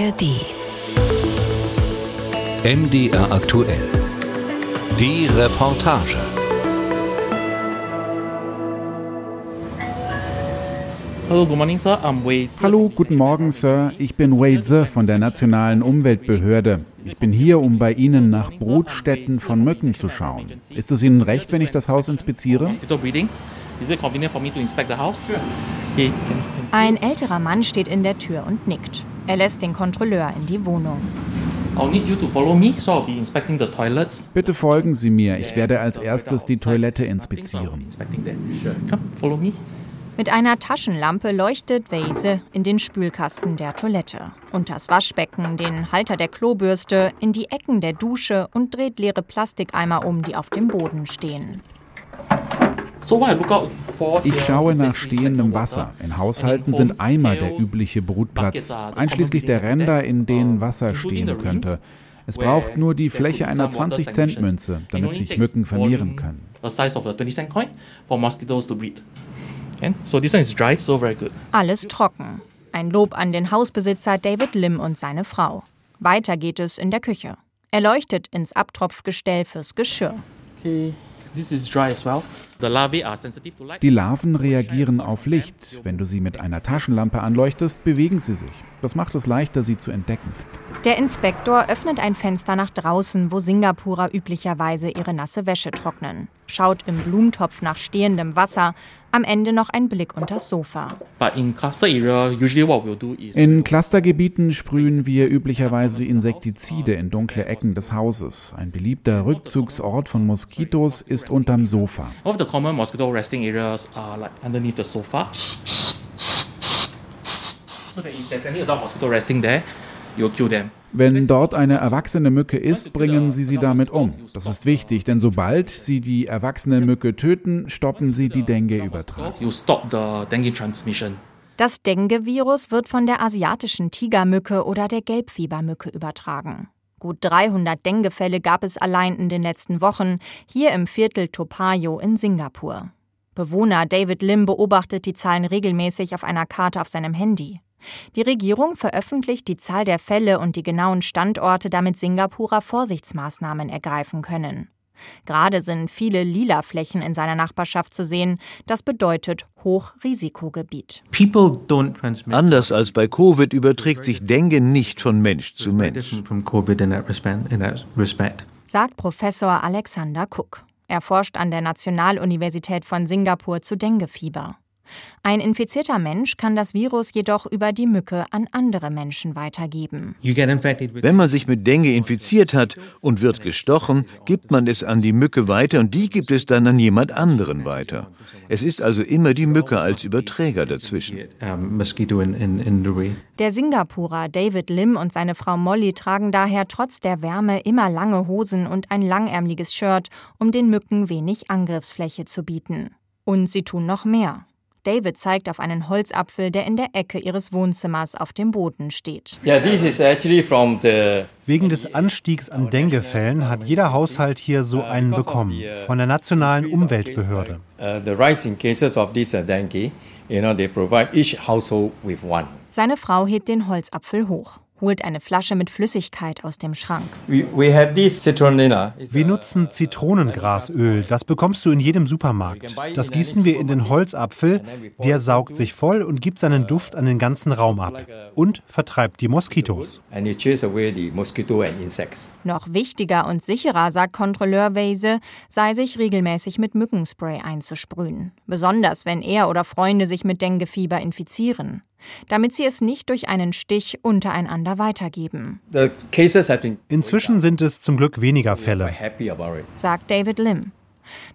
ARD. MDR aktuell. Die Reportage. Hallo, good morning, sir. I'm Wade. Hallo, guten Morgen, Sir. Ich bin Wade Ze von der Nationalen Umweltbehörde. Ich bin hier, um bei Ihnen nach Brutstätten von Mücken zu schauen. Ist es Ihnen recht, wenn ich das Haus inspiziere? Mosquito breeding. Is it convenient for me to inspect the house? Sure. Okay. Can, can. Ein älterer Mann steht in der Tür und nickt. Er lässt den Kontrolleur in die Wohnung. Bitte folgen Sie mir. Ich werde als erstes die Toilette inspizieren. Mit einer Taschenlampe leuchtet Weise in den Spülkasten der Toilette, unters Waschbecken, den Halter der Klobürste, in die Ecken der Dusche und dreht leere Plastikeimer um, die auf dem Boden stehen. So what I look out for Ich schaue nach stehendem. Wasser. In Haushalten in sind Eimer der übliche Brutplatz, einschließlich der Ränder, in denen Wasser stehen könnte. Es braucht nur die Fläche einer some water 20-Cent-Münze, stagnation. It damit sich Mücken vermehren können. The size of a 20 cent coin for mosquitoes to breed. Okay? So this one is dry, so very good. Alles trocken. Ein Lob an den Hausbesitzer David Lim und seine Frau. Weiter geht es in der Küche. Er leuchtet ins Abtropfgestell fürs Geschirr. Okay, this is dry as well. The larvae are sensitive to light. Die Larven reagieren auf Licht. Wenn du sie mit einer Taschenlampe anleuchtest, bewegen sie sich. Das macht es leichter, sie zu entdecken. Der Inspektor öffnet ein Fenster nach draußen, wo Singapurer üblicherweise ihre nasse Wäsche trocknen. Schaut im Blumentopf nach stehendem Wasser. Am Ende noch ein Blick unters Sofa. In Clustergebieten sprühen wir üblicherweise Insektizide in dunkle Ecken des Hauses. Ein beliebter Rückzugsort von Moskitos ist unterm Sofa. Wenn dort eine erwachsene Mücke ist, bringen sie sie damit um. Das ist wichtig, denn sobald sie die erwachsene Mücke töten, stoppen sie die Dengue-Übertragung. Das Dengue-Virus wird von der asiatischen Tigermücke oder der Gelbfiebermücke übertragen. Gut 300 Dengue-Fälle gab es allein in den letzten Wochen, hier im Viertel Topayo in Singapur. Bewohner David Lim beobachtet die Zahlen regelmäßig auf einer Karte auf seinem Handy. Die Regierung veröffentlicht die Zahl der Fälle und die genauen Standorte, damit Singapurer Vorsichtsmaßnahmen ergreifen können. Gerade sind viele lila Flächen in seiner Nachbarschaft zu sehen. Das bedeutet Hochrisikogebiet. Anders als bei Covid überträgt sich Dengue nicht von Mensch zu Mensch. sagt Professor Alexander Cook. Er forscht an der Nationaluniversität von Singapur zu Denguefieber. Ein infizierter Mensch kann das Virus jedoch über die Mücke an andere Menschen weitergeben. Wenn man sich mit Dengue infiziert hat und wird gestochen, gibt man es an die Mücke weiter und die gibt es dann an jemand anderen weiter. Es ist also immer die Mücke als Überträger dazwischen. Der Singapurer David Lim und seine Frau Molly tragen daher trotz der Wärme immer lange Hosen und ein langärmliches Shirt, um den Mücken wenig Angriffsfläche zu bieten. Und sie tun noch mehr. David zeigt auf einen Holzapfel, der in der Ecke ihres Wohnzimmers auf dem Boden steht. Wegen des Anstiegs an Dengue-Fällen hat jeder Haushalt hier so einen bekommen, von der Nationalen Umweltbehörde. uh. Seine Frau hebt den Holzapfel hoch, holt eine Flasche mit Flüssigkeit aus dem Schrank. Wir uh, nutzen Zitronengrasöl, das bekommst du in jedem Supermarkt. Das gießen wir in den Holzapfel, der saugt sich voll und gibt seinen Duft an den ganzen Raum ab und vertreibt die Moskitos. Noch wichtiger und sicherer, sagt Kontrolleur Weise, sei sich regelmäßig mit Mückenspray einzusprühen. Besonders wenn er oder Freunde sich mit Denguefieber infizieren. Damit sie es nicht durch einen Stich untereinander weitergeben, Inzwischen sind es zum Glück weniger Fälle. sagt David Lim.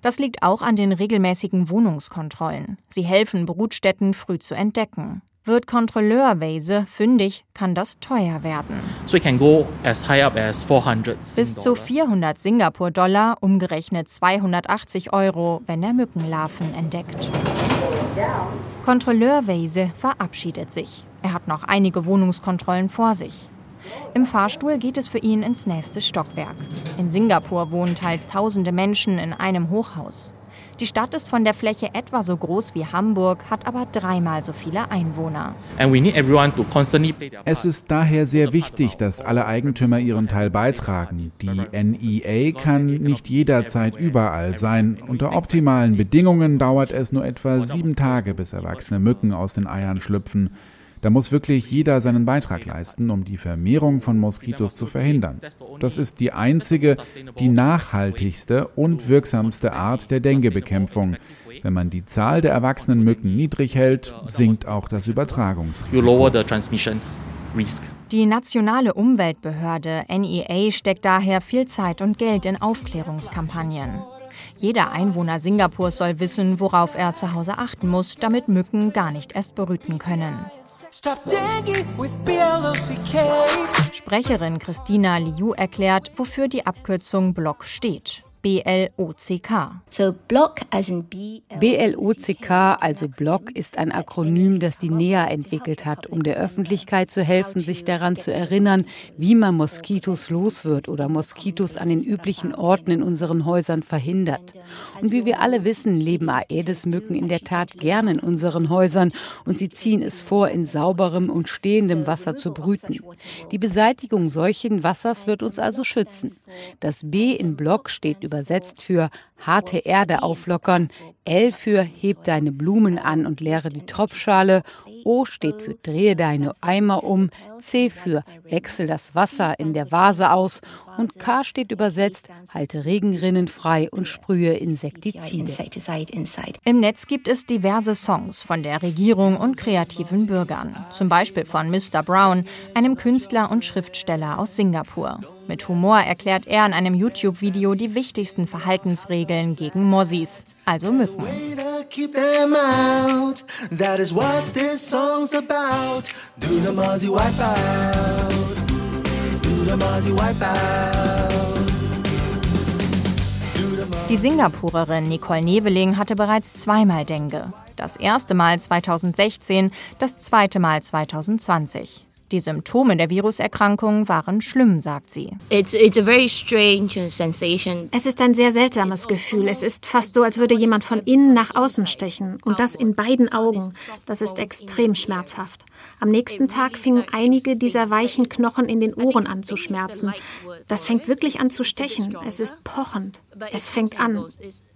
Das liegt auch an den regelmäßigen Wohnungskontrollen. Sie helfen, Brutstätten früh zu entdecken. Wird Kontrolleur Weise fündig, kann das teuer werden. So it can go as high up as 400 Bis zu dollar. 400 Singapur-Dollar, umgerechnet 280 Euro, wenn er Mückenlarven entdeckt. Kontrolleur Weise verabschiedet sich. Er hat noch einige Wohnungskontrollen vor sich. Im Fahrstuhl geht es für ihn ins nächste Stockwerk. In Singapur wohnen teils tausende Menschen in einem Hochhaus. Die Stadt ist von der Fläche etwa so groß wie Hamburg, hat aber dreimal so viele Einwohner. Es ist daher sehr wichtig, dass alle Eigentümer ihren Teil beitragen. Die NEA kann nicht jederzeit überall sein. Unter optimalen Bedingungen dauert es nur etwa sieben Tage, bis erwachsene Mücken aus den Eiern schlüpfen. Da muss wirklich jeder seinen Beitrag leisten, um die Vermehrung von Moskitos zu verhindern. Das ist die einzige, die nachhaltigste und wirksamste Art der Dengue-Bekämpfung. Wenn man die Zahl der erwachsenen Mücken niedrig hält, sinkt auch das Übertragungsrisiko. Die nationale Umweltbehörde NEA steckt daher viel Zeit und Geld in Aufklärungskampagnen. Jeder Einwohner Singapurs soll wissen, worauf er zu Hause achten muss, damit Mücken gar nicht erst brüten können. Sprecherin Christina Liu erklärt, wofür die Abkürzung Block steht. BLOCK. So Block also Block, ist ein Akronym, das die NEA entwickelt hat, um der Öffentlichkeit zu helfen, sich daran zu erinnern, wie man Moskitos los wird oder Moskitos an den üblichen Orten in unseren Häusern verhindert. Und wie wir alle wissen, leben Aedes-Mücken in der Tat gerne in unseren Häusern und sie ziehen es vor, in sauberem und stehendem Wasser zu brüten. Die Beseitigung solchen Wassers wird uns also schützen. Das B in Block steht über übersetzt für harte Erde auflockern, L für heb deine Blumen an und leere die Tropfschale, O steht für drehe deine Eimer um, C für wechsel das Wasser in der Vase aus und K steht übersetzt halte Regenrinnen frei und sprühe Insektizide. Im Netz gibt es diverse Songs von der Regierung und kreativen Bürgern, zum Beispiel von Mr. Brown, einem Künstler und Schriftsteller aus Singapur. Mit Humor erklärt er in einem YouTube-Video die wichtigsten Verhaltensregeln gegen Mossis, also Mücken. Die Singapurerin Nicole Neveling hatte bereits zweimal Dengue. Das erste Mal 2016, das zweite Mal 2020. Die Symptome der Viruserkrankung waren schlimm, sagt sie. Es ist ein sehr seltsames Gefühl. Es ist fast so, als würde jemand von innen nach außen stechen. Und das in beiden Augen. Das ist extrem schmerzhaft. Am nächsten Tag fingen einige dieser weichen Knochen in den Ohren an zu schmerzen. Das fängt wirklich an zu stechen. Es ist pochend. Es fängt an.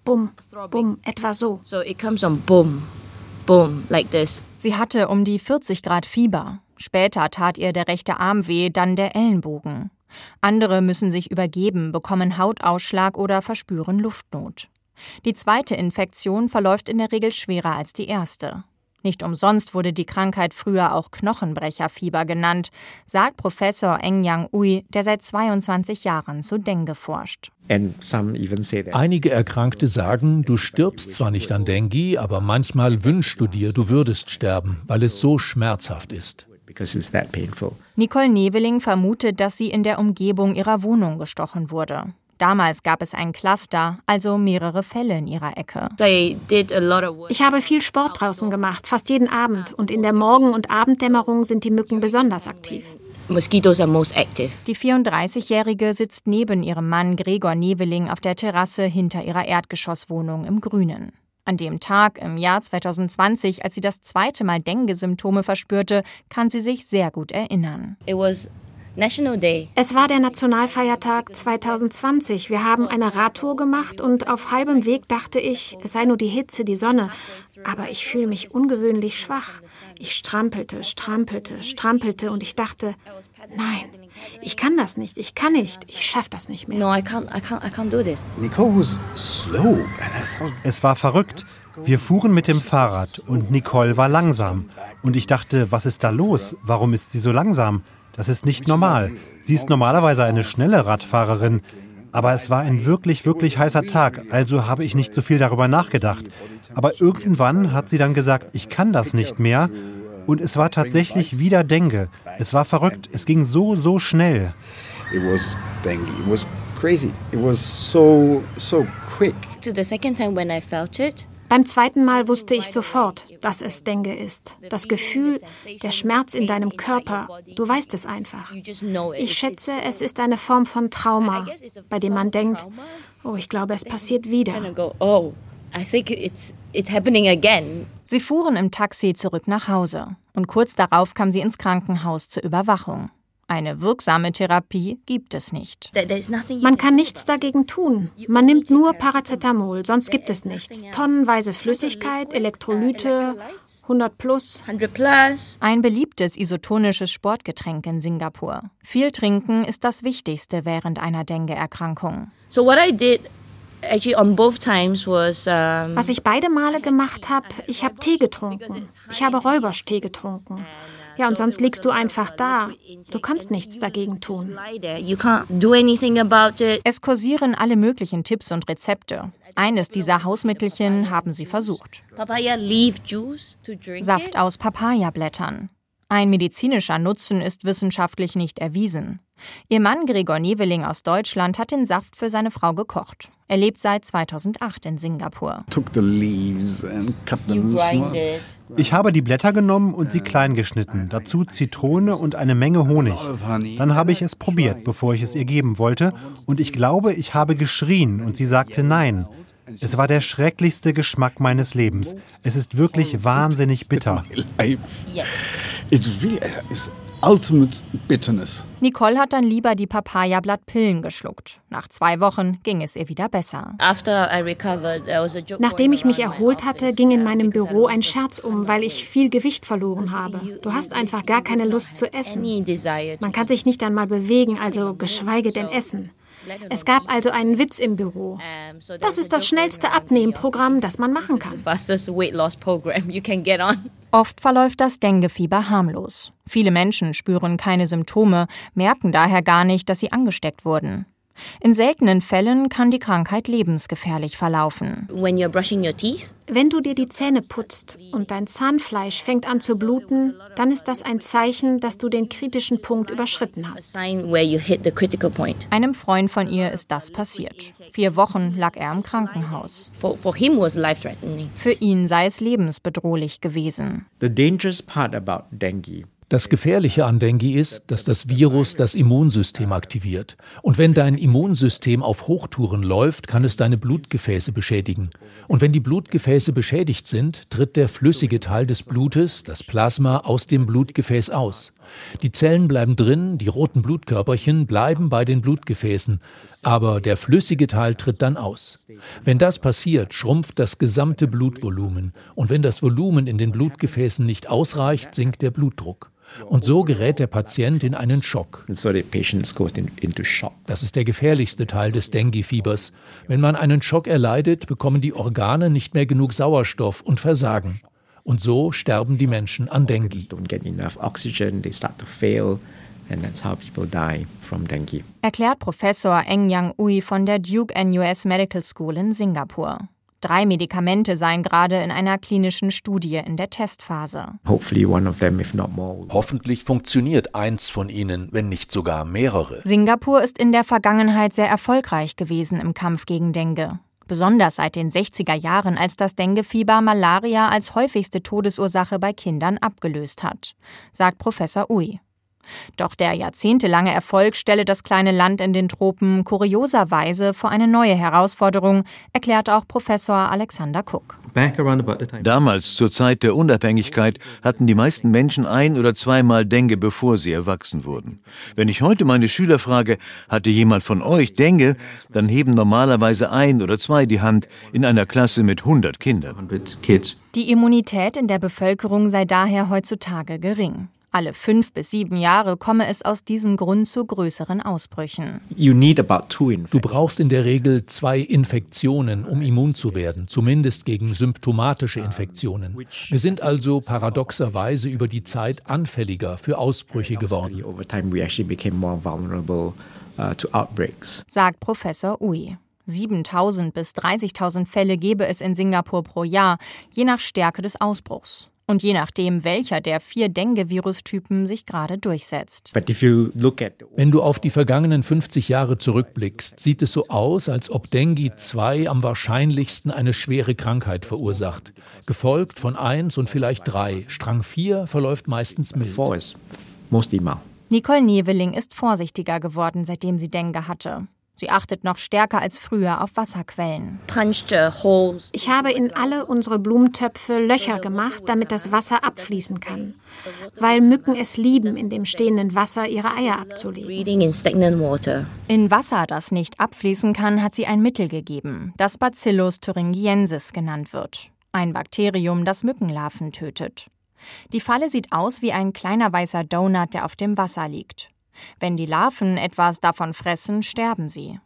Bumm, bumm, etwa so. So it comes on boom, boom, like this. Sie hatte um die 40 Grad Fieber. Später tat ihr der rechte Arm weh, dann der Ellenbogen. Andere müssen sich übergeben, bekommen Hautausschlag oder verspüren Luftnot. Die zweite Infektion verläuft in der Regel schwerer als die erste. Nicht umsonst wurde die Krankheit früher auch Knochenbrecherfieber genannt, sagt Professor Eng Yang Ui, der seit 22 Jahren zu Dengue forscht. Einige Erkrankte sagen, du stirbst zwar nicht an Dengue, aber manchmal wünschst du dir, du würdest sterben, weil es so schmerzhaft ist. Nicole Neveling vermutet, dass sie in der Umgebung ihrer Wohnung gestochen wurde. Damals gab es ein Cluster, also mehrere Fälle in ihrer Ecke. Ich habe viel Sport draußen gemacht, fast jeden Abend. Und in der Morgen- und Abenddämmerung sind die Mücken besonders aktiv. Mosquitoes are most active. Die 34-Jährige sitzt neben ihrem Mann Gregor Neveling auf der Terrasse hinter ihrer Erdgeschosswohnung im Grünen. An dem Tag im Jahr 2020, als sie das zweite Mal Dengue-Symptome verspürte, kann sie sich sehr gut erinnern. Es war der Nationalfeiertag 2020. Wir haben eine Radtour gemacht und auf halbem Weg dachte ich, es sei nur die Hitze, die Sonne. Aber ich fühle mich ungewöhnlich schwach. Ich strampelte, strampelte, strampelte und ich dachte, nein, ich kann das nicht, ich kann nicht, ich schaffe das nicht mehr. No, I can't, I can't, I can't do this. Nicole was slow. Es war verrückt. Wir fuhren mit dem Fahrrad und Nicole war langsam. Und ich dachte, was ist da los? Warum ist sie so langsam? Das ist nicht normal. Sie ist normalerweise eine schnelle Radfahrerin. Aber es war ein wirklich, wirklich heißer Tag, also habe ich nicht so viel darüber nachgedacht. Aber irgendwann hat sie dann gesagt, ich kann das nicht mehr. Und es war tatsächlich wieder Dengue. Es war verrückt. Es ging so, so schnell. It was dengue. It was crazy. It was so, so quick. So the second time when I felt it, Beim zweiten Mal wusste ich sofort, dass es Dengue ist. Das Gefühl, der Schmerz in deinem Körper, du weißt es einfach. Ich schätze, es ist eine Form von Trauma, bei dem man denkt, oh, ich glaube, es passiert wieder. It's happening again. Sie fuhren im Taxi zurück nach Hause und kurz darauf kam sie ins Krankenhaus zur Überwachung. Eine wirksame Therapie gibt es nicht. Man kann nichts dagegen tun. Man nimmt nur Paracetamol, sonst gibt es nichts. Tonnenweise Flüssigkeit, Elektrolyte, 100 plus. Ein beliebtes isotonisches Sportgetränk in Singapur. Viel trinken ist das Wichtigste während einer Dengue-Erkrankung. So what I did Was ich beide Male gemacht habe, ich habe Tee getrunken. Ich habe Räuberstee getrunken. Ja, und sonst liegst du einfach da. Du kannst nichts dagegen tun. Es kursieren alle möglichen Tipps und Rezepte. Eines dieser Hausmittelchen haben sie versucht. Saft aus Papayablättern. Ein medizinischer Nutzen ist wissenschaftlich nicht erwiesen. Ihr Mann Gregor Neveling aus Deutschland hat den Saft für seine Frau gekocht. Er lebt seit 2008 in Singapur. Ich habe die Blätter genommen und sie klein geschnitten, dazu Zitrone und eine Menge Honig. Dann habe ich es probiert, bevor ich es ihr geben wollte, und ich glaube, ich habe geschrien und sie sagte nein. Es war der schrecklichste Geschmack meines Lebens. Es ist wirklich wahnsinnig bitter. Ultimate bitterness. Nicole hat dann lieber die Papayablattpillen geschluckt. Nach zwei Wochen ging es ihr wieder besser. Nachdem ich mich erholt hatte, ging in meinem Büro ein Scherz um, weil ich viel Gewicht verloren habe. Du hast einfach gar keine Lust zu essen. Man kann sich nicht einmal bewegen, also geschweige denn essen. Es gab also einen Witz im Büro. Das ist das schnellste Abnehmprogramm, das man machen kann. Oft verläuft das Denguefieber harmlos. Viele Menschen spüren keine Symptome, merken daher gar nicht, dass sie angesteckt wurden. In seltenen Fällen kann die Krankheit lebensgefährlich verlaufen. Wenn du dir die Zähne putzt und dein Zahnfleisch fängt an zu bluten, dann ist das ein Zeichen, dass du den kritischen Punkt überschritten hast. Einem Freund von ihr ist das passiert. Vier Wochen lag er im Krankenhaus. Für ihn sei es lebensbedrohlich gewesen. The dangerous part about dengue das Gefährliche an Dengue ist, dass das Virus das Immunsystem aktiviert. Und wenn dein Immunsystem auf Hochtouren läuft, kann es deine Blutgefäße beschädigen. Und wenn die Blutgefäße beschädigt sind, tritt der flüssige Teil des Blutes, das Plasma, aus dem Blutgefäß aus. Die Zellen bleiben drin, die roten Blutkörperchen bleiben bei den Blutgefäßen, aber der flüssige Teil tritt dann aus. Wenn das passiert, schrumpft das gesamte Blutvolumen und wenn das Volumen in den Blutgefäßen nicht ausreicht, sinkt der Blutdruck. Und so gerät der Patient in einen Schock. Das ist der gefährlichste Teil des Dengue-Fiebers. Wenn man einen Schock erleidet, bekommen die Organe nicht mehr genug Sauerstoff und versagen. Und so sterben die Menschen an Dengue. Erklärt Professor Eng Yang Ui von der Duke NUS Medical School in Singapur. Drei Medikamente seien gerade in einer klinischen Studie in der Testphase. Hoffentlich funktioniert eins von ihnen, wenn nicht sogar mehrere. Singapur ist in der Vergangenheit sehr erfolgreich gewesen im Kampf gegen Dengue. Besonders seit den 60er Jahren, als das Denguefieber Malaria als häufigste Todesursache bei Kindern abgelöst hat, sagt Professor Ui. Doch der jahrzehntelange Erfolg stelle das kleine Land in den Tropen kurioserweise vor eine neue Herausforderung, erklärt auch Professor Alexander Cook. Damals, zur Zeit der Unabhängigkeit, hatten die meisten Menschen ein oder zweimal Dengue, bevor sie erwachsen wurden. Wenn ich heute meine Schüler frage, hatte jemand von euch Dengue, dann heben normalerweise ein oder zwei die Hand in einer Klasse mit 100 Kindern. Die Immunität in der Bevölkerung sei daher heutzutage gering. Alle fünf bis sieben Jahre komme es aus diesem Grund zu größeren Ausbrüchen. Du brauchst in der Regel zwei Infektionen, um immun zu werden, zumindest gegen symptomatische Infektionen. Wir sind also paradoxerweise über die Zeit anfälliger für Ausbrüche geworden. Sagt Professor Ui. 7000 bis 30.000 Fälle gebe es in Singapur pro Jahr, je nach Stärke des Ausbruchs und je nachdem, welcher der vier Dengue-Virustypen sich gerade durchsetzt. Wenn du auf die vergangenen 50 Jahre zurückblickst, sieht es so aus, als ob Dengue 2 am wahrscheinlichsten eine schwere Krankheit verursacht, gefolgt von 1 und vielleicht 3. Strang 4 verläuft meistens mild. Nicole Neveling ist vorsichtiger geworden, seitdem sie Dengue hatte. Sie achtet noch stärker als früher auf Wasserquellen. Ich habe in alle unsere Blumentöpfe Löcher gemacht, damit das Wasser abfließen kann, weil Mücken es lieben, in dem stehenden Wasser ihre Eier abzulegen. In Wasser, das nicht abfließen kann, hat sie ein Mittel gegeben, das Bacillus thuringiensis genannt wird. Ein Bakterium, das Mückenlarven tötet. Die Falle sieht aus wie ein kleiner weißer Donut, der auf dem Wasser liegt. Wenn die Larven etwas davon fressen, sterben sie.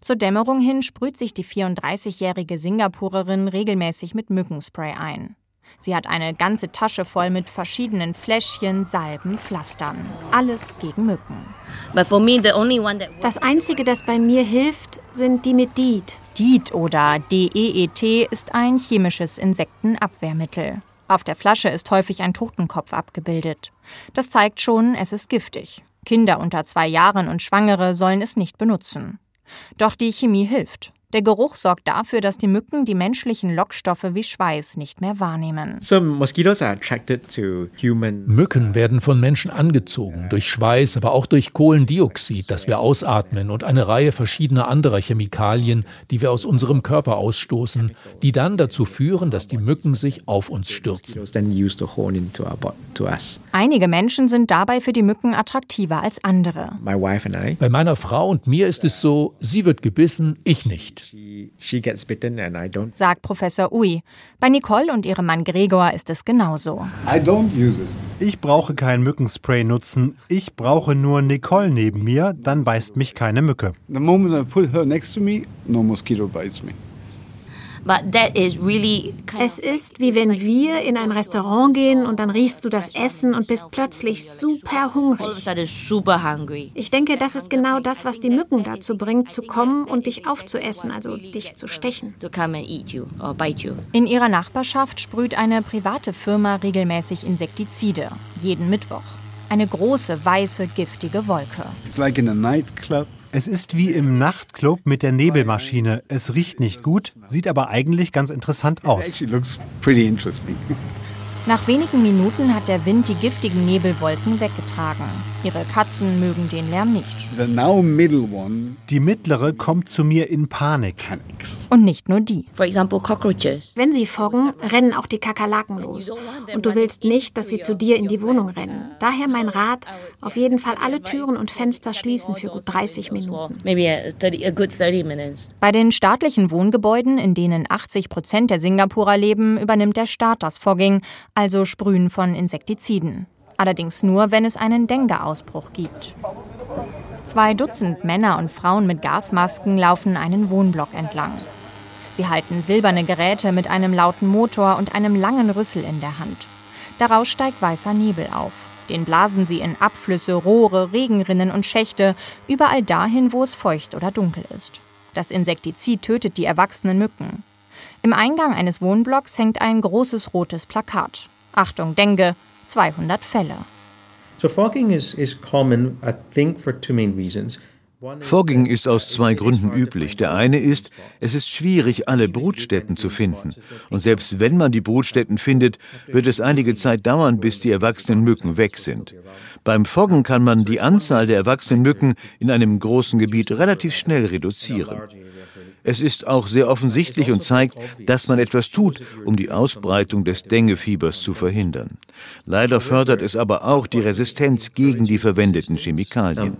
Zur Dämmerung hin sprüht sich die 34-jährige Singapurerin regelmäßig mit Mückenspray ein. Sie hat eine ganze Tasche voll mit verschiedenen Fläschchen, Salben, Pflastern. Alles gegen Mücken. Das Einzige, das bei mir hilft, sind die mit DEET. DEET oder DEET ist ein chemisches Insektenabwehrmittel. Auf der Flasche ist häufig ein Totenkopf abgebildet. Das zeigt schon, es ist giftig. Kinder unter zwei Jahren und Schwangere sollen es nicht benutzen. Doch die Chemie hilft. Der Geruch sorgt dafür, dass die Mücken die menschlichen Lockstoffe wie Schweiß nicht mehr wahrnehmen. Mücken werden von Menschen angezogen, durch Schweiß, aber auch durch Kohlendioxid, das wir ausatmen und eine Reihe verschiedener anderer Chemikalien, die wir aus unserem Körper ausstoßen, die dann dazu führen, dass die Mücken sich auf uns stürzen. Einige Menschen sind dabei für die Mücken attraktiver als andere. Bei meiner Frau und mir ist es so, sie wird gebissen, ich nicht sagt Professor Ui. Bei Nicole und ihrem Mann Gregor ist es genauso. Ich brauche kein Mückenspray nutzen. Ich brauche nur Nicole neben mir, dann beißt mich keine Mücke. The moment I put her next to me, no mosquito bites me. Es ist wie wenn wir in ein Restaurant gehen und dann riechst du das Essen und bist plötzlich super hungrig. Ich denke, das ist genau das, was die Mücken dazu bringt, zu kommen und dich aufzuessen, also dich zu stechen. In ihrer Nachbarschaft sprüht eine private Firma regelmäßig Insektizide, jeden Mittwoch. Eine große, weiße, giftige Wolke. It's like in a nightclub. Es ist wie im Nachtclub mit der Nebelmaschine. Es riecht nicht gut, sieht aber eigentlich ganz interessant aus. Nach wenigen Minuten hat der Wind die giftigen Nebelwolken weggetragen. Ihre Katzen mögen den Lärm nicht. Die mittlere kommt zu mir in Panik. Und nicht nur die. Wenn sie foggen, rennen auch die Kakerlaken los. Und du willst nicht, dass sie zu dir in die Wohnung rennen. Daher mein Rat, auf jeden Fall alle Türen und Fenster schließen für gut 30 Minuten. Bei den staatlichen Wohngebäuden, in denen 80 Prozent der Singapurer leben, übernimmt der Staat das Fogging, also Sprühen von Insektiziden. Allerdings nur, wenn es einen Dengue-Ausbruch gibt. Zwei Dutzend Männer und Frauen mit Gasmasken laufen einen Wohnblock entlang. Sie halten silberne Geräte mit einem lauten Motor und einem langen Rüssel in der Hand. Daraus steigt weißer Nebel auf. Den blasen sie in Abflüsse, Rohre, Regenrinnen und Schächte, überall dahin, wo es feucht oder dunkel ist. Das Insektizid tötet die erwachsenen Mücken. Im Eingang eines Wohnblocks hängt ein großes rotes Plakat. Achtung, Dengue, 200 Fälle. Fogging ist aus zwei Gründen üblich. Der eine ist, es ist schwierig, alle Brutstätten zu finden. Und selbst wenn man die Brutstätten findet, wird es einige Zeit dauern, bis die erwachsenen Mücken weg sind. Beim Foggen kann man die Anzahl der erwachsenen Mücken in einem großen Gebiet relativ schnell reduzieren. Es ist auch sehr offensichtlich und zeigt, dass man etwas tut, um die Ausbreitung des Denguefiebers zu verhindern. Leider fördert es aber auch die Resistenz gegen die verwendeten Chemikalien.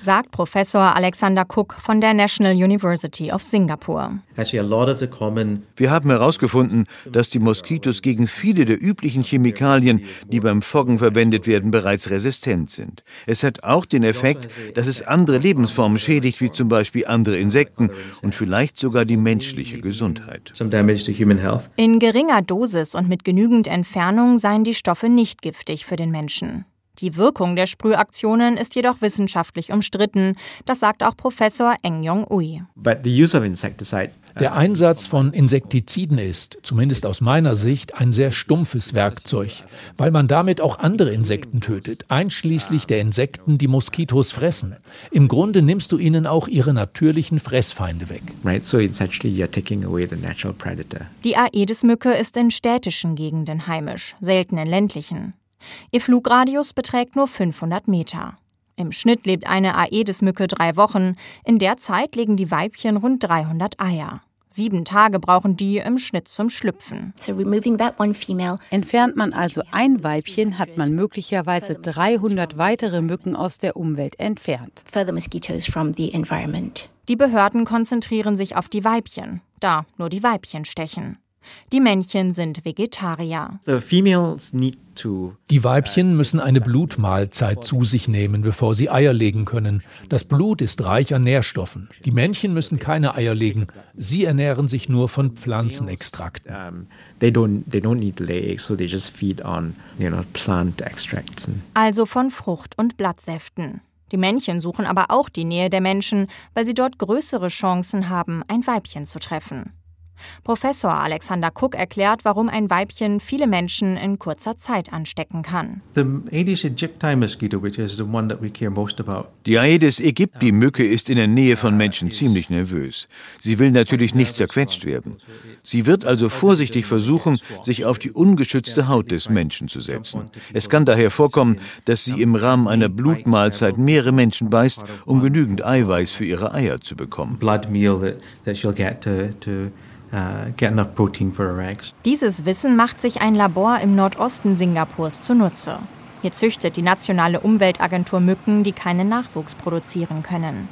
Sagt Professor Alexander Cook von der National University of Singapore. Wir haben herausgefunden, dass die Moskitos gegen viele der üblichen Chemikalien, die beim Foggen verwendet werden, bereits resistent sind. Es hat auch den Effekt, dass es andere Lebensformen schädigt, wie zum Beispiel andere Insekten. Insekten und vielleicht sogar die menschliche Gesundheit. In geringer Dosis und mit genügend Entfernung seien die Stoffe nicht giftig für den Menschen. Die Wirkung der Sprühaktionen ist jedoch wissenschaftlich umstritten. Das sagt auch Professor Eng Yong Ui. Der Einsatz von Insektiziden ist, zumindest aus meiner Sicht, ein sehr stumpfes Werkzeug, weil man damit auch andere Insekten tötet, einschließlich der Insekten, die Moskitos fressen. Im Grunde nimmst du ihnen auch ihre natürlichen Fressfeinde weg. Die Aedes-Mücke ist in städtischen Gegenden heimisch, selten in ländlichen. Ihr Flugradius beträgt nur 500 Meter. Im Schnitt lebt eine Aedes-Mücke drei Wochen. In der Zeit legen die Weibchen rund 300 Eier. Sieben Tage brauchen die im Schnitt zum Schlüpfen. Entfernt man also ein Weibchen, hat man möglicherweise 300 weitere Mücken aus der Umwelt entfernt. Die Behörden konzentrieren sich auf die Weibchen, da nur die Weibchen stechen. Die Männchen sind Vegetarier. Die Weibchen müssen eine Blutmahlzeit zu sich nehmen, bevor sie Eier legen können. Das Blut ist reich an Nährstoffen. Die Männchen müssen keine Eier legen. Sie ernähren sich nur von Pflanzenextrakten. Also von Frucht- und Blattsäften. Die Männchen suchen aber auch die Nähe der Menschen, weil sie dort größere Chancen haben, ein Weibchen zu treffen. Professor Alexander Cook erklärt, warum ein Weibchen viele Menschen in kurzer Zeit anstecken kann. Die Aedes aegypti Mücke ist in der Nähe von Menschen ziemlich nervös. Sie will natürlich nicht zerquetscht werden. Sie wird also vorsichtig versuchen, sich auf die ungeschützte Haut des Menschen zu setzen. Es kann daher vorkommen, dass sie im Rahmen einer Blutmahlzeit mehrere Menschen beißt, um genügend Eiweiß für ihre Eier zu bekommen. Uh, Dieses Wissen macht sich ein Labor im Nordosten Singapurs zunutze. Hier züchtet die nationale Umweltagentur Mücken, die keinen Nachwuchs produzieren können.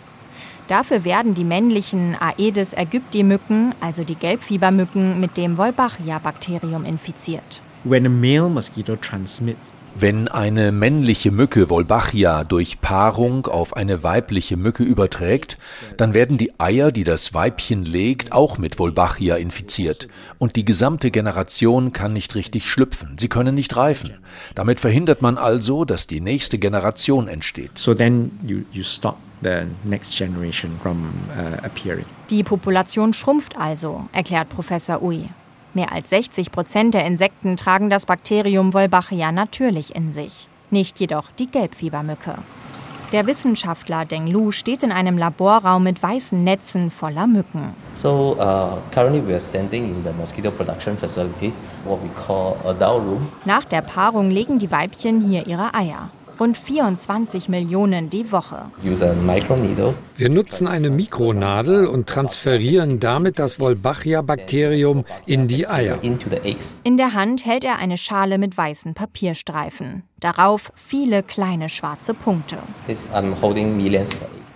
Dafür werden die männlichen Aedes aegypti Mücken, also die Gelbfiebermücken, mit dem Wolbachia-Bakterium infiziert. When a male mosquito transmits wenn eine männliche Mücke Wolbachia durch Paarung auf eine weibliche Mücke überträgt, dann werden die Eier, die das Weibchen legt, auch mit Wolbachia infiziert. Und die gesamte Generation kann nicht richtig schlüpfen. Sie können nicht reifen. Damit verhindert man also, dass die nächste Generation entsteht. So then you, you stop the next generation from uh, appearing. Die Population schrumpft also, erklärt Professor Ui. Mehr als 60 Prozent der Insekten tragen das Bakterium Wolbachia natürlich in sich, nicht jedoch die Gelbfiebermücke. Der Wissenschaftler Deng Lu steht in einem Laborraum mit weißen Netzen voller Mücken. So, uh, currently we are standing in the mosquito production facility, what we call a doll room. Nach der Paarung legen die Weibchen hier ihre Eier rund 24 Millionen die Woche. Wir nutzen eine Mikronadel und transferieren damit das Wolbachia-Bakterium in die Eier. In der Hand hält er eine Schale mit weißen Papierstreifen. Darauf viele kleine schwarze Punkte.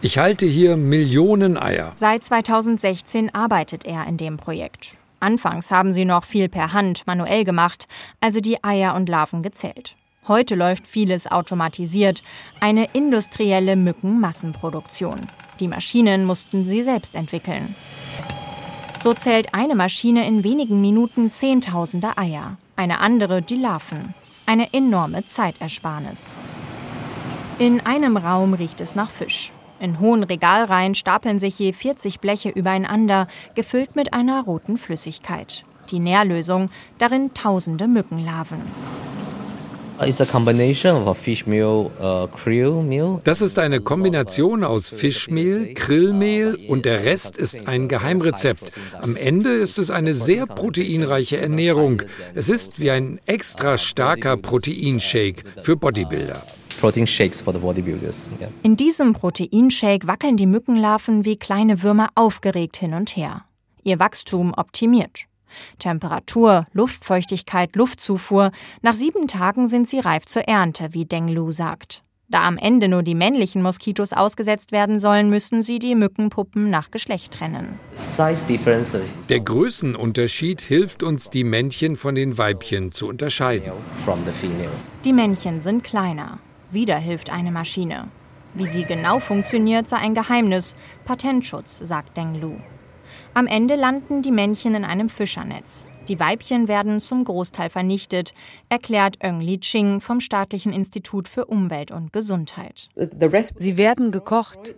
Ich halte hier Millionen Eier. Seit 2016 arbeitet er in dem Projekt. Anfangs haben sie noch viel per Hand manuell gemacht, also die Eier und Larven gezählt. Heute läuft vieles automatisiert, eine industrielle Mückenmassenproduktion. Die Maschinen mussten sie selbst entwickeln. So zählt eine Maschine in wenigen Minuten Zehntausende Eier, eine andere die Larven. Eine enorme Zeitersparnis. In einem Raum riecht es nach Fisch. In hohen Regalreihen stapeln sich je 40 Bleche übereinander, gefüllt mit einer roten Flüssigkeit. Die Nährlösung, darin tausende Mückenlarven. Uh, das ist eine Kombination aus Fischmehl, Krillmehl und der Rest ist ein Geheimrezept. Am Ende ist es eine sehr proteinreiche Ernährung. Es ist wie ein extra starker Proteinshake für Bodybuilder. In diesem Proteinshake wackeln die Mückenlarven wie kleine Würmer aufgeregt hin und her. Ihr Wachstum optimiert. Temperatur, Luftfeuchtigkeit, Luftzufuhr. Nach sieben Tagen sind sie reif zur Ernte, wie Deng Lu sagt. Da am Ende nur die männlichen Moskitos ausgesetzt werden sollen, müssen sie die Mückenpuppen nach Geschlecht trennen. Der Größenunterschied hilft uns, die Männchen von den Weibchen zu unterscheiden. Die Männchen sind kleiner. Wieder hilft eine Maschine. Wie sie genau funktioniert, sei ein Geheimnis. Patentschutz, sagt Deng Lu. Am Ende landen die Männchen in einem Fischernetz. Die Weibchen werden zum Großteil vernichtet, erklärt Eng Li Ching vom Staatlichen Institut für Umwelt und Gesundheit. Sie werden gekocht.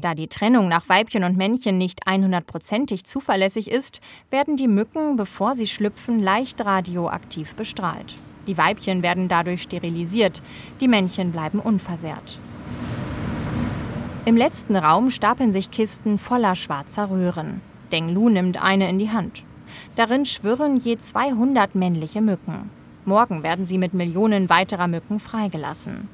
Da die Trennung nach Weibchen und Männchen nicht 100%ig zuverlässig ist, werden die Mücken, bevor sie schlüpfen, leicht radioaktiv bestrahlt. Die Weibchen werden dadurch sterilisiert, die Männchen bleiben unversehrt. Im letzten Raum stapeln sich Kisten voller schwarzer Röhren. Deng Lu nimmt eine in die Hand. Darin schwirren je 200 männliche Mücken. Morgen werden sie mit Millionen weiterer Mücken freigelassen.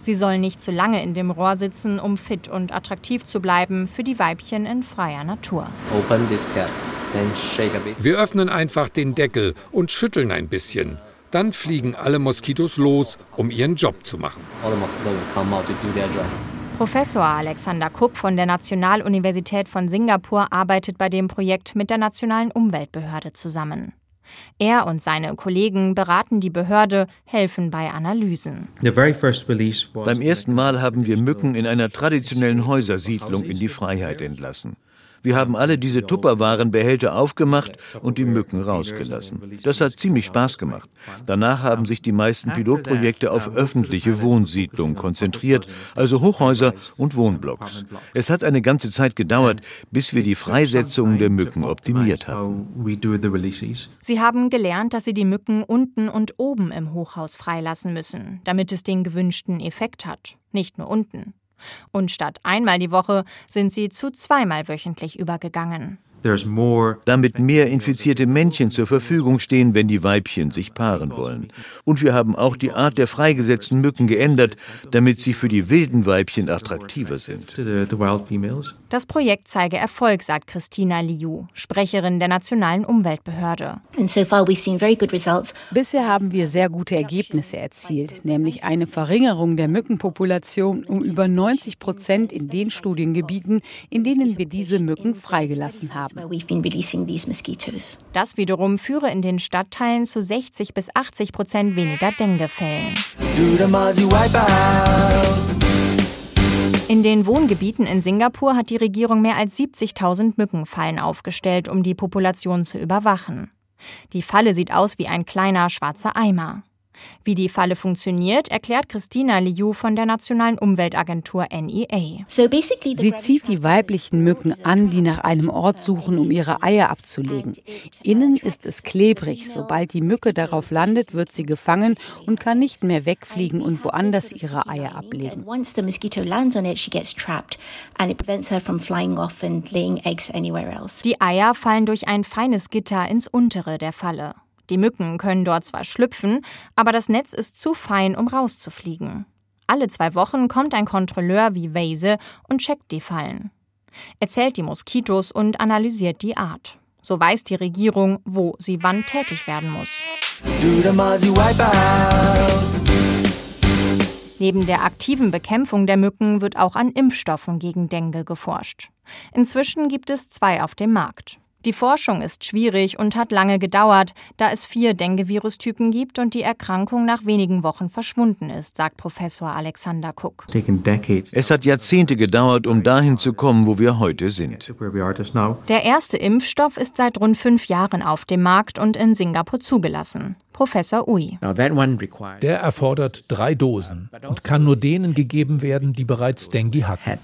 Sie sollen nicht zu lange in dem Rohr sitzen, um fit und attraktiv zu bleiben für die Weibchen in freier Natur. Wir öffnen einfach den Deckel und schütteln ein bisschen. Dann fliegen alle Moskitos los, um ihren Job zu machen. Professor Alexander Kupp von der Nationaluniversität von Singapur arbeitet bei dem Projekt mit der Nationalen Umweltbehörde zusammen. Er und seine Kollegen beraten die Behörde, helfen bei Analysen. Beim ersten Mal haben wir Mücken in einer traditionellen Häusersiedlung in die Freiheit entlassen. Wir haben alle diese Tupperwarenbehälter aufgemacht und die Mücken rausgelassen. Das hat ziemlich Spaß gemacht. Danach haben sich die meisten Pilotprojekte auf öffentliche Wohnsiedlungen konzentriert, also Hochhäuser und Wohnblocks. Es hat eine ganze Zeit gedauert, bis wir die Freisetzung der Mücken optimiert hatten. Sie haben gelernt, dass sie die Mücken unten und oben im Hochhaus freilassen müssen, damit es den gewünschten Effekt hat, nicht nur unten. Und statt einmal die Woche sind sie zu zweimal wöchentlich übergegangen damit mehr infizierte Männchen zur Verfügung stehen, wenn die Weibchen sich paaren wollen. Und wir haben auch die Art der freigesetzten Mücken geändert, damit sie für die wilden Weibchen attraktiver sind. Das Projekt zeige Erfolg, sagt Christina Liu, Sprecherin der Nationalen Umweltbehörde. Bisher haben wir sehr gute Ergebnisse erzielt, nämlich eine Verringerung der Mückenpopulation um über 90 Prozent in den Studiengebieten, in denen wir diese Mücken freigelassen haben. Das wiederum führe in den Stadtteilen zu 60 bis 80 Prozent weniger Denguefällen. In den Wohngebieten in Singapur hat die Regierung mehr als 70.000 Mückenfallen aufgestellt, um die Population zu überwachen. Die Falle sieht aus wie ein kleiner schwarzer Eimer. Wie die Falle funktioniert, erklärt Christina Liu von der Nationalen Umweltagentur NEA. Sie zieht die weiblichen Mücken an, die nach einem Ort suchen, um ihre Eier abzulegen. Innen ist es klebrig. Sobald die Mücke darauf landet, wird sie gefangen und kann nicht mehr wegfliegen und woanders ihre Eier ablegen. Die Eier fallen durch ein feines Gitter ins untere der Falle. Die Mücken können dort zwar schlüpfen, aber das Netz ist zu fein, um rauszufliegen. Alle zwei Wochen kommt ein Kontrolleur wie Weise und checkt die Fallen. Er zählt die Moskitos und analysiert die Art. So weiß die Regierung, wo sie wann tätig werden muss. Neben der aktiven Bekämpfung der Mücken wird auch an Impfstoffen gegen Dengue geforscht. Inzwischen gibt es zwei auf dem Markt. Die Forschung ist schwierig und hat lange gedauert, da es vier Dengue-Virustypen gibt und die Erkrankung nach wenigen Wochen verschwunden ist, sagt Professor Alexander Cook. Es hat Jahrzehnte gedauert, um dahin zu kommen, wo wir heute sind. Der erste Impfstoff ist seit rund fünf Jahren auf dem Markt und in Singapur zugelassen. Professor Ui. Der erfordert drei Dosen und kann nur denen gegeben werden, die bereits Dengue hatten.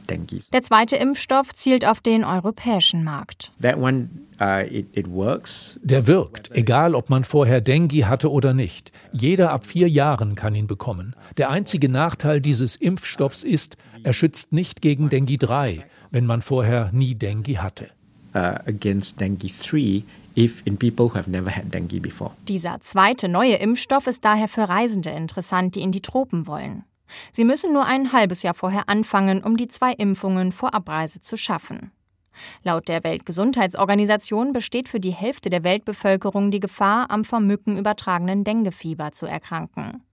Der zweite Impfstoff zielt auf den europäischen Markt. Uh, Der wirkt, egal ob man vorher Dengue hatte oder nicht. Jeder ab vier Jahren kann ihn bekommen. Der einzige Nachteil dieses Impfstoffs ist, er schützt nicht gegen Dengue 3, wenn man vorher nie Dengue hatte. Uh, against Dengue 3 if in people who have never had dengue before. Dieser zweite neue Impfstoff ist daher für Reisende interessant, die in die Tropen wollen. Sie müssen nur ein halbes Jahr vorher anfangen, um die zwei Impfungen vor Abreise zu schaffen. Laut der Weltgesundheitsorganisation besteht für die Hälfte der Weltbevölkerung die Gefahr, am vom Mücken übertragenen Denguefieber zu erkranken.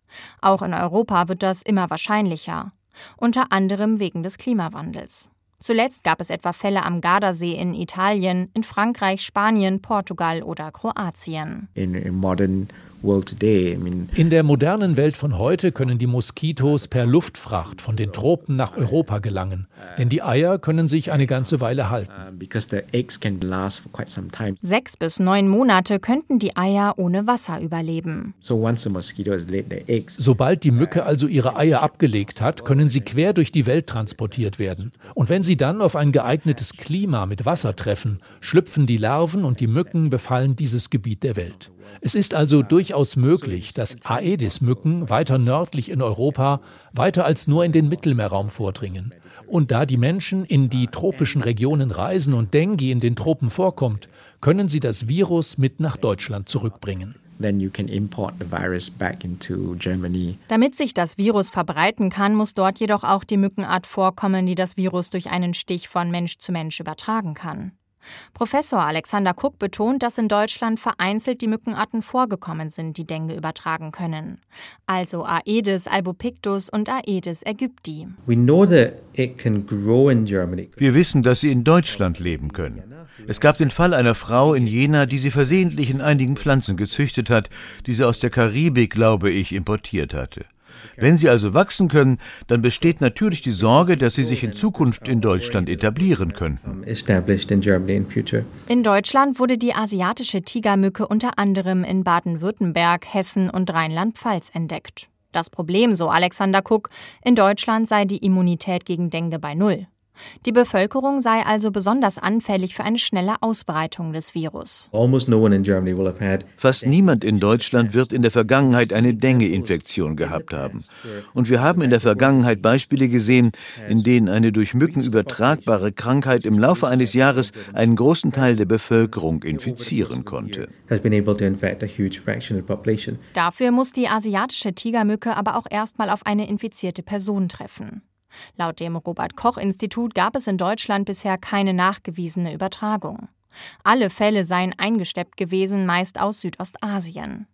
Auch in Europa wird das immer wahrscheinlicher, unter anderem wegen des Klimawandels. Zuletzt gab es etwa Fälle am Gardasee in Italien, in Frankreich, Spanien, Portugal oder Kroatien. In, in modern in der modernen Welt von heute können die Moskitos per Luftfracht von den Tropen nach Europa gelangen, denn die Eier können sich eine ganze Weile halten. Sechs bis neun Monate könnten die Eier ohne Wasser überleben. Sobald die Mücke also ihre Eier abgelegt hat, können sie quer durch die Welt transportiert werden. Und wenn sie dann auf ein geeignetes Klima mit Wasser treffen, schlüpfen die Larven und die Mücken befallen dieses Gebiet der Welt. Es ist also durchaus möglich, dass Aedes-Mücken weiter nördlich in Europa weiter als nur in den Mittelmeerraum vordringen. Und da die Menschen in die tropischen Regionen reisen und Dengue in den Tropen vorkommt, können sie das Virus mit nach Deutschland zurückbringen. Damit sich das Virus verbreiten kann, muss dort jedoch auch die Mückenart vorkommen, die das Virus durch einen Stich von Mensch zu Mensch übertragen kann. Professor Alexander Cook betont, dass in Deutschland vereinzelt die Mückenarten vorgekommen sind, die Dengue übertragen können. Also Aedes albopictus und Aedes aegypti. Wir wissen, dass sie in Deutschland leben können. Es gab den Fall einer Frau in Jena, die sie versehentlich in einigen Pflanzen gezüchtet hat, die sie aus der Karibik, glaube ich, importiert hatte. Wenn sie also wachsen können, dann besteht natürlich die Sorge, dass sie sich in Zukunft in Deutschland etablieren könnten. In Deutschland wurde die asiatische Tigermücke unter anderem in Baden-Württemberg, Hessen und Rheinland-Pfalz entdeckt. Das Problem, so Alexander Cook, in Deutschland sei die Immunität gegen Dengue bei Null. Die Bevölkerung sei also besonders anfällig für eine schnelle Ausbreitung des Virus. Fast niemand in Deutschland wird in der Vergangenheit eine Dengue-Infektion gehabt haben. Und wir haben in der Vergangenheit Beispiele gesehen, in denen eine durch Mücken übertragbare Krankheit im Laufe eines Jahres einen großen Teil der Bevölkerung infizieren konnte. Dafür muss die asiatische Tigermücke aber auch erstmal auf eine infizierte Person treffen. Laut dem Robert Koch Institut gab es in Deutschland bisher keine nachgewiesene Übertragung. Alle Fälle seien eingesteppt gewesen, meist aus Südostasien.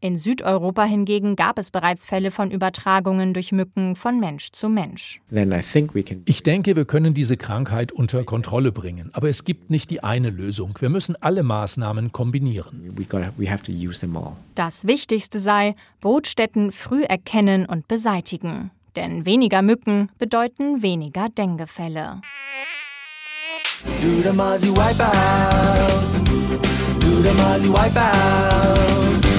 In Südeuropa hingegen gab es bereits Fälle von Übertragungen durch Mücken von Mensch zu Mensch. Ich denke, wir können diese Krankheit unter Kontrolle bringen. Aber es gibt nicht die eine Lösung. Wir müssen alle Maßnahmen kombinieren. Das Wichtigste sei, Brutstätten früh erkennen und beseitigen. Denn weniger Mücken bedeuten weniger Denguefälle. Do the Mozzie Wipeout. Do the Mozzie Wipeout.